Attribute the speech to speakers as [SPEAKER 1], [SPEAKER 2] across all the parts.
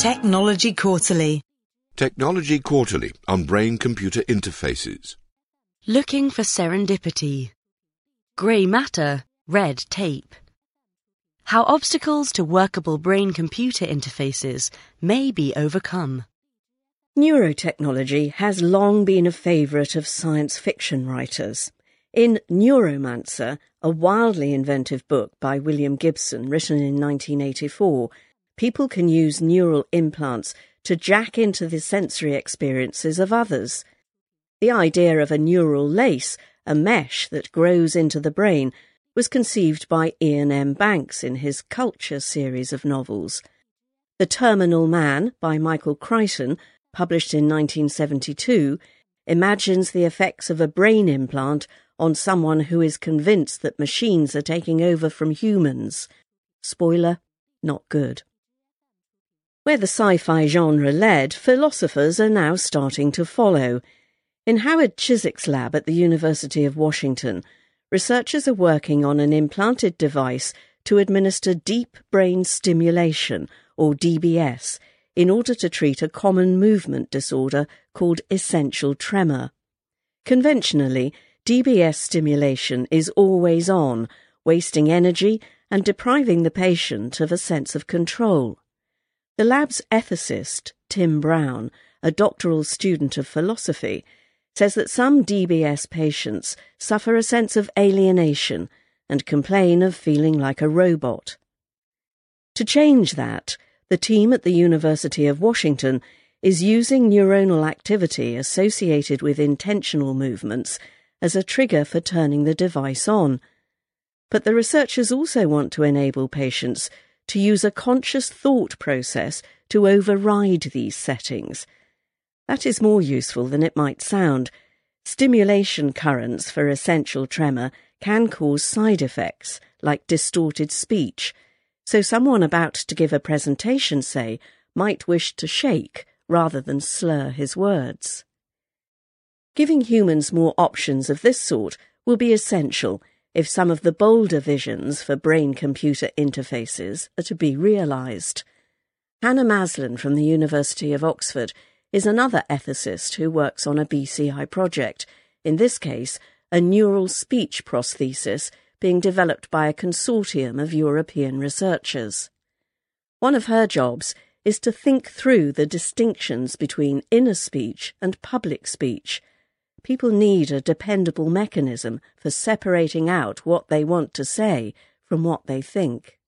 [SPEAKER 1] Technology Quarterly.
[SPEAKER 2] Technology Quarterly on Brain Computer Interfaces.
[SPEAKER 3] Looking for serendipity. Grey matter, red tape. How obstacles to workable brain computer interfaces may be overcome.
[SPEAKER 4] Neurotechnology has long been a favourite of science fiction writers. In Neuromancer, a wildly inventive book by William Gibson written in 1984, people can use neural implants to jack into the sensory experiences of others. The idea of a neural lace, a mesh that grows into the brain, was conceived by Iain M. Banks in his Culture series of novels. The Terminal Man by Michael Crichton, published in 1972, imagines the effects of a brain implant on someone who is convinced that machines are taking over from humans. Spoiler, not good. Where the sci fi genre led, philosophers are now starting to follow. In Howard Chizeck's lab at the University of Washington, researchers are working on an implanted device to administer deep brain stimulation, or DBS, in order to treat a common movement disorder called essential tremor. Conventionally, DBS stimulation is always on, wasting energy and depriving the patient of a sense of control. The lab's ethicist, Tim Brown, a doctoral student of philosophy, says that some DBS patients suffer a sense of alienation and complain of feeling like a robot. To change that, the team at the University of Washington is using neuronal activity associated with intentional movements as a trigger for turning the device on. But the researchers also want to enable patients to use a conscious thought process to override these settings. That is more useful than it might sound. Stimulation currents for essential tremor can cause side effects, like distorted speech, so someone about to give a presentation, say, might wish to shake rather than slur his words. Giving humans more options of this sort will be essential if some of the bolder visions for brain computer interfaces are to be realised. Hannah Maslen from the University of Oxford is another ethicist who works on a BCI project, in this case, a neural speech prosthesis being developed by a consortium of European researchers. One of her jobs is to think through the distinctions between inner speech and public speech people need a dependable mechanism for separating out what they want to say from what they think.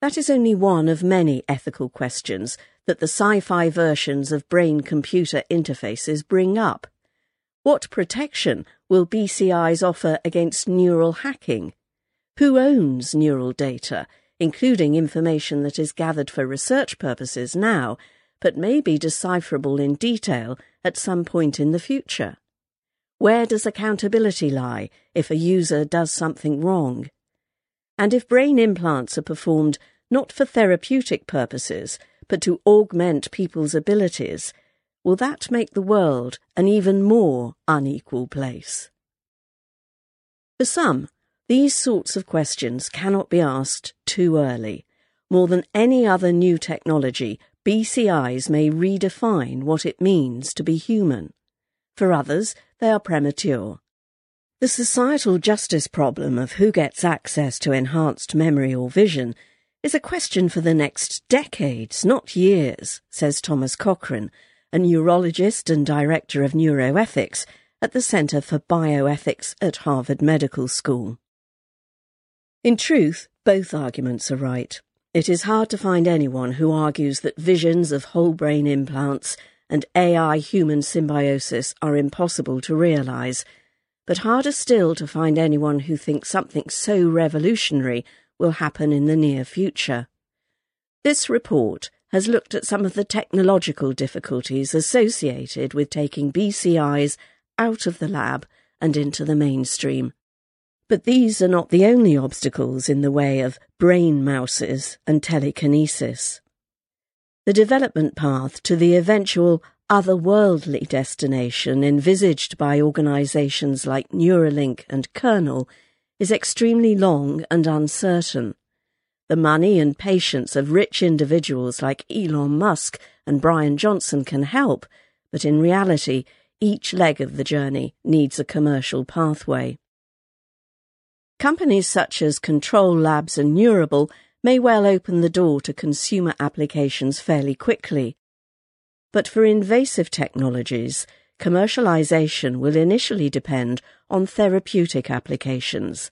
[SPEAKER 4] That is only one of many ethical questions that the sci fi versions of brain computer interfaces bring up. What protection will BCIs offer against neural hacking? Who owns neural data, including information that is gathered for research purposes now but may be decipherable in detail at some point in the future? Where does accountability lie if a user does something wrong? And if brain implants are performed not for therapeutic purposes, but to augment people's abilities, will that make the world an even more unequal place? For some, these sorts of questions cannot be asked too early. More than any other new technology, BCIs may redefine what it means to be human. For others, they are premature. The societal justice problem of who gets access to enhanced memory or vision is a question for the next decades, not years, says Thomas Cochrane, a neurologist and director of neuroethics at the Center for Bioethics at Harvard Medical School. In truth, both arguments are right. It is hard to find anyone who argues that visions of whole brain implants and AI human symbiosis are impossible to realise, but harder still to find anyone who thinks something so revolutionary will happen in the near future. This report has looked at some of the technological difficulties associated with taking BCIs out of the lab and into the mainstream. But these are not the only obstacles in the way of brain mouses and telekinesis. The development path to the eventual otherworldly destination envisaged by organisations like Neuralink and Kernel is extremely long and uncertain. the money and patience of rich individuals like Elon Musk and Bryan Johnson can help, but in reality, each leg of the journey needs a commercial pathway. Companies such as Control Labs and Neurable may well open the door to consumer applications fairly quickly. But for invasive technologies, commercialization will initially depend on therapeutic applications.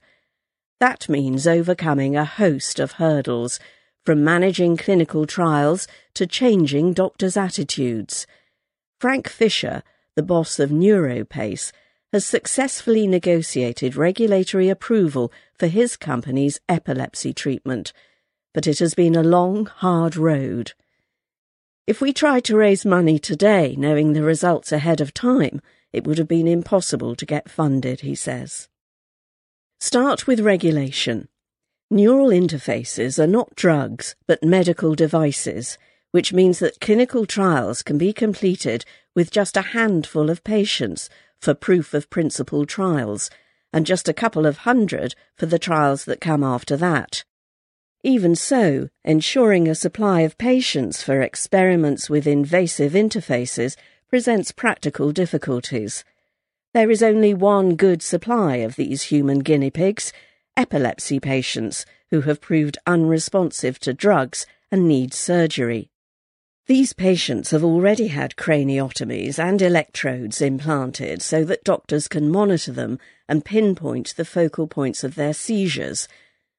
[SPEAKER 4] That means overcoming a host of hurdles, from managing clinical trials to changing doctors' attitudes. Frank Fischer, the boss of NeuroPace, has successfully negotiated regulatory approval for his company's epilepsy treatment, but it has been a long, hard road. If we tried to raise money today knowing the results ahead of time, it would have been impossible to get funded, he says. Start with regulation. Neural interfaces are not drugs, but medical devices, which means that clinical trials can be completed with just a handful of patients for proof of principle trials, and just a couple of hundred for the trials that come after that. Even so, ensuring a supply of patients for experiments with invasive interfaces presents practical difficulties. There is only one good supply of these human guinea pigs epilepsy patients who have proved unresponsive to drugs and need surgery. These patients have already had craniotomies and electrodes implanted so that doctors can monitor them and pinpoint the focal points of their seizures.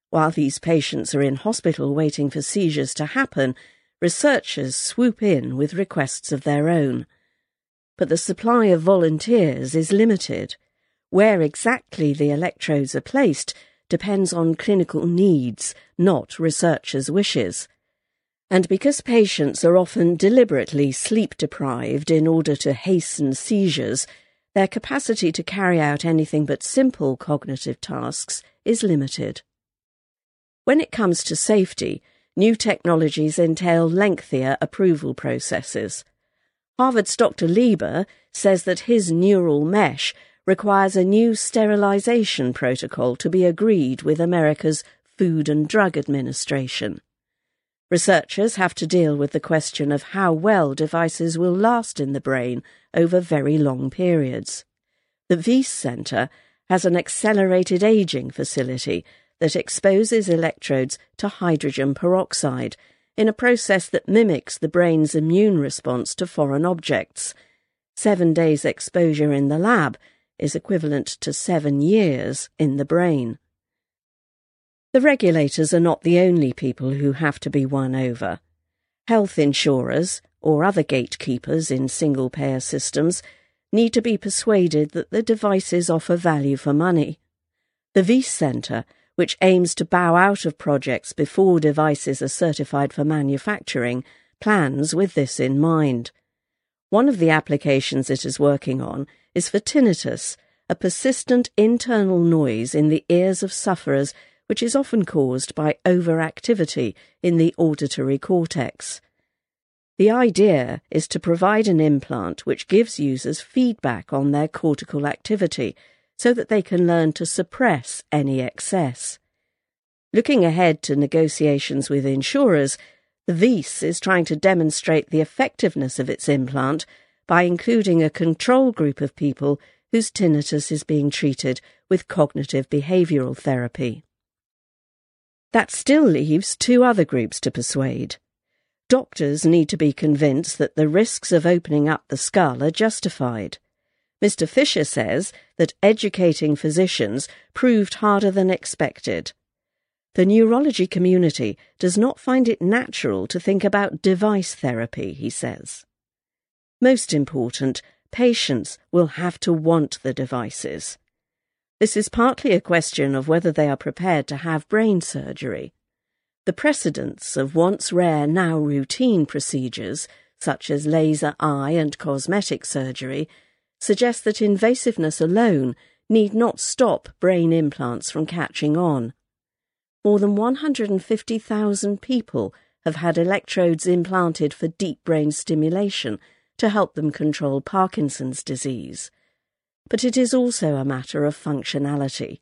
[SPEAKER 4] While these patients are in hospital waiting for seizures to happen, researchers swoop in with requests of their own but the supply of volunteers is limited. Where exactly the electrodes are placed depends on clinical needs, not researchers' wishes. And because patients are often deliberately sleep deprived in order to hasten seizures, their capacity to carry out anything but simple cognitive tasks is limited. When it comes to safety, new technologies entail lengthier approval processes. Harvard's Dr. Lieber says that his neural mesh requires a new sterilization protocol to be agreed with America's Food and Drug Administration. Researchers have to deal with the question of how well devices will last in the brain over very long periods. The Wyss Centre has an accelerated aging facility that exposes electrodes to hydrogen peroxide in a process that mimics the brain's immune response to foreign objects. Seven days' exposure in the lab is equivalent to seven years in the brain. The regulators are not the only people who have to be won over. Health insurers, or other gatekeepers in single payer systems, need to be persuaded that the devices offer value for money. The Wyss Centre which aims to bow out of projects before devices are certified for manufacturing, plans with this in mind. One of the applications it is working on is for tinnitus, a persistent internal noise in the ears of sufferers which is often caused by overactivity in the auditory cortex. The idea is to provide an implant which gives users feedback on their cortical activity so that they can learn to suppress any excess. Looking ahead to negotiations with insurers, the Wyss is trying to demonstrate the effectiveness of its implant by including a control group of people whose tinnitus is being treated with cognitive behavioral therapy. That still leaves two other groups to persuade. Doctors need to be convinced that the risks of opening up the skull are justified. Mr. Fischer says that educating physicians proved harder than expected. The neurology community does not find it natural to think about device therapy, he says. Most important, patients will have to want the devices. This is partly a question of whether they are prepared to have brain surgery. The precedents of once rare, now routine procedures, such as laser eye and cosmetic surgery, suggest that invasiveness alone need not stop brain implants from catching on. More than 150,000 people have had electrodes implanted for deep brain stimulation to help them control Parkinson's disease. But it is also a matter of functionality.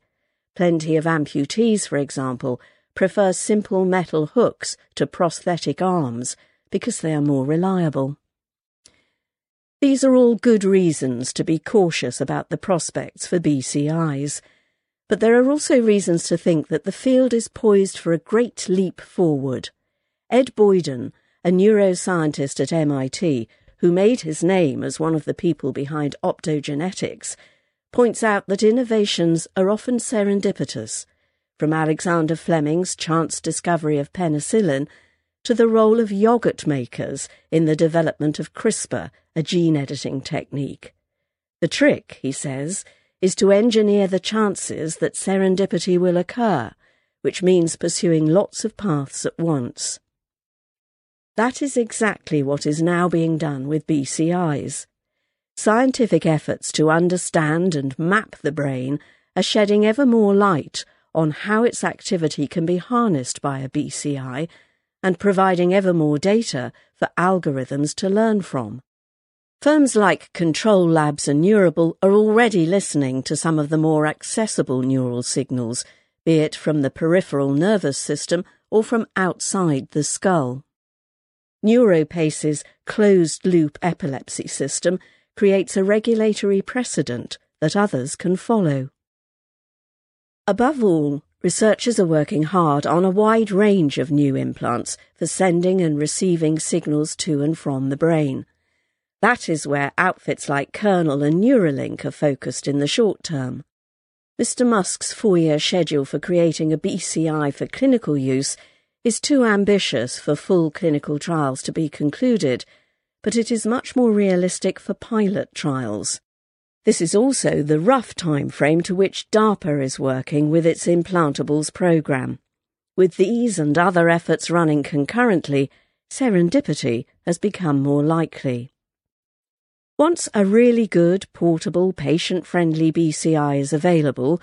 [SPEAKER 4] Plenty of amputees, for example, prefer simple metal hooks to prosthetic arms because they are more reliable. These are all good reasons to be cautious about the prospects for BCIs, but there are also reasons to think that the field is poised for a great leap forward. Ed Boyden, a neuroscientist at MIT who made his name as one of the people behind optogenetics, points out that innovations are often serendipitous, from Alexander Fleming's chance discovery of penicillin to the role of yogurt makers in the development of CRISPR, a gene editing technique. The trick, he says, is to engineer the chances that serendipity will occur, which means pursuing lots of paths at once. That is exactly what is now being done with BCIs. Scientific efforts to understand and map the brain are shedding ever more light on how its activity can be harnessed by a BCI and providing ever more data for algorithms to learn from. Firms like Control Labs and Neurable are already listening to some of the more accessible neural signals, be it from the peripheral nervous system or from outside the skull. NeuroPace's closed loop epilepsy system creates a regulatory precedent that others can follow. Above all, researchers are working hard on a wide range of new implants for sending and receiving signals to and from the brain. That is where outfits like Kernel and Neuralink are focused in the short term. Mr. Musk's four year schedule for creating a BCI for clinical use is too ambitious for full clinical trials to be concluded, but it is much more realistic for pilot trials. This is also the rough time frame to which DARPA is working with its implantables program. With these and other efforts running concurrently, serendipity has become more likely. Once a really good, portable, patient-friendly BCI is available,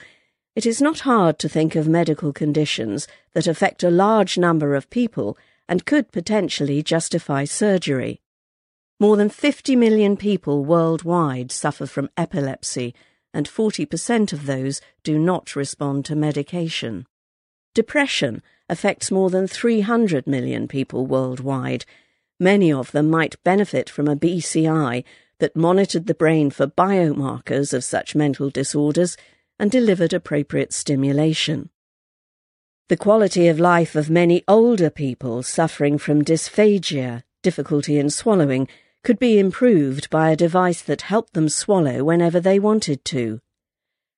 [SPEAKER 4] it is not hard to think of medical conditions that affect a large number of people and could potentially justify surgery. More than 50 million people worldwide suffer from epilepsy, and 40% of those do not respond to medication. Depression affects more than 300 million people worldwide. Many of them might benefit from a BCI that monitored the brain for biomarkers of such mental disorders and delivered appropriate stimulation. The quality of life of many older people suffering from dysphagia, difficulty in swallowing, could be improved by a device that helped them swallow whenever they wanted to.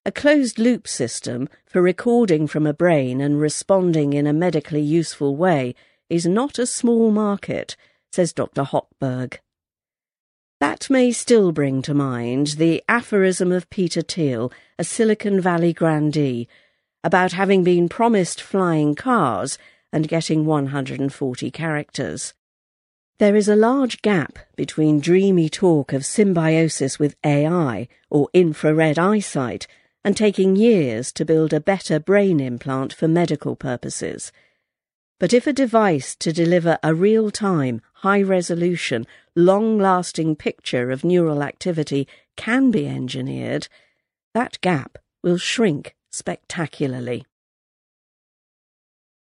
[SPEAKER 4] A closed loop system for recording from a brain and responding in a medically useful way is not a small market, says Dr. Hochberg. That may still bring to mind the aphorism of Peter Thiel, a Silicon Valley grandee, about having been promised flying cars and getting 140 characters. There is a large gap between dreamy talk of symbiosis with AI or infrared eyesight and taking years to build a better brain implant for medical purposes. But if a device to deliver a real time, high resolution, long lasting picture of neural activity can be engineered, that gap will shrink spectacularly.